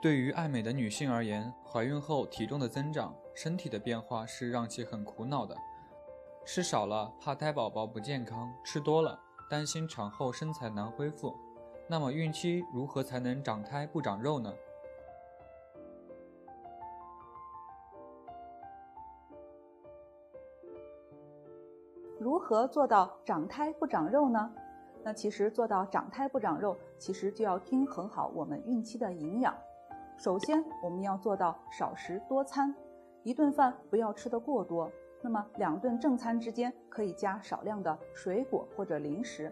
对于爱美的女性而言，怀孕后体重的增长、身体的变化是让其很苦恼的。吃少了怕胎宝宝不健康，吃多了担心产后身材难恢复。那么孕期如何才能长胎不长肉呢？如何做到长胎不长肉呢？那其实做到长胎不长肉，其实就要均衡好我们孕期的营养。首先，我们要做到少食多餐，一顿饭不要吃得过多。那么两顿正餐之间可以加少量的水果或者零食。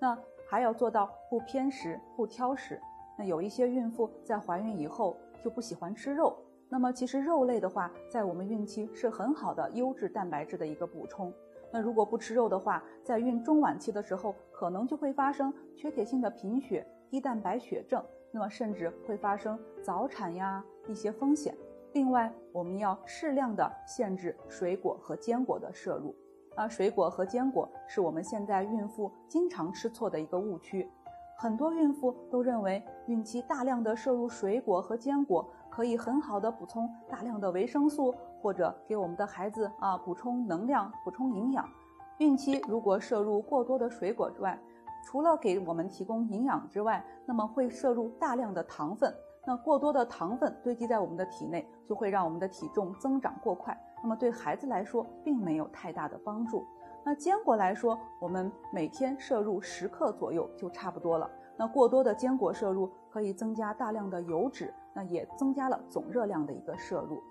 那还要做到不偏食、不挑食。那有一些孕妇在怀孕以后就不喜欢吃肉，那么其实肉类的话，在我们孕期是很好的优质蛋白质的一个补充。那如果不吃肉的话，在孕中晚期的时候，可能就会发生缺铁性的贫血、低蛋白血症，那么甚至会发生早产呀一些风险。另外，我们要适量的限制水果和坚果的摄入。啊，水果和坚果是我们现在孕妇经常吃错的一个误区。很多孕妇都认为孕期大量的摄入水果和坚果可以很好的补充大量的维生素。或者给我们的孩子啊补充能量、补充营养。孕期如果摄入过多的水果之外，除了给我们提供营养之外，那么会摄入大量的糖分。那过多的糖分堆积在我们的体内，就会让我们的体重增长过快。那么对孩子来说，并没有太大的帮助。那坚果来说，我们每天摄入十克左右就差不多了。那过多的坚果摄入可以增加大量的油脂，那也增加了总热量的一个摄入。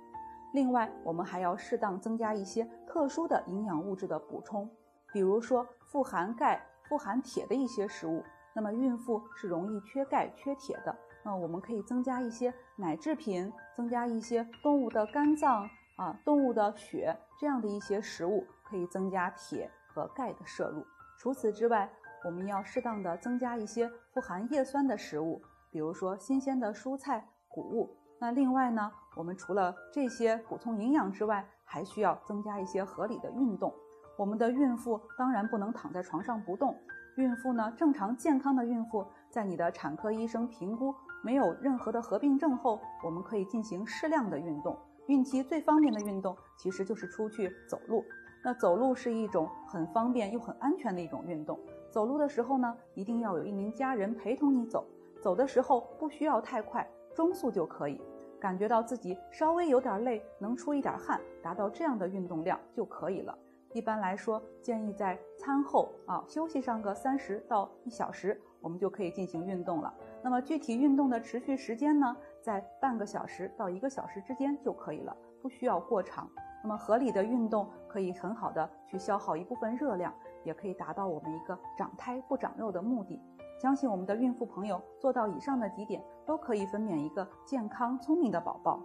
另外，我们还要适当增加一些特殊的营养物质的补充，比如说富含钙、富含铁的一些食物。那么孕妇是容易缺钙、缺铁的，那我们可以增加一些奶制品，增加一些动物的肝脏啊、动物的血这样的一些食物，可以增加铁和钙的摄入。除此之外，我们要适当的增加一些富含叶酸的食物，比如说新鲜的蔬菜、谷物。那另外呢，我们除了这些补充营养之外，还需要增加一些合理的运动。我们的孕妇当然不能躺在床上不动。孕妇呢，正常健康的孕妇，在你的产科医生评估没有任何的合并症后，我们可以进行适量的运动。孕期最方便的运动其实就是出去走路。那走路是一种很方便又很安全的一种运动。走路的时候呢，一定要有一名家人陪同你走。走的时候不需要太快。中速就可以，感觉到自己稍微有点累，能出一点汗，达到这样的运动量就可以了。一般来说，建议在餐后啊休息上个三十到一小时，我们就可以进行运动了。那么具体运动的持续时间呢，在半个小时到一个小时之间就可以了，不需要过长。那么合理的运动可以很好的去消耗一部分热量，也可以达到我们一个长胎不长肉的目的。相信我们的孕妇朋友做到以上的几点，都可以分娩一个健康聪明的宝宝。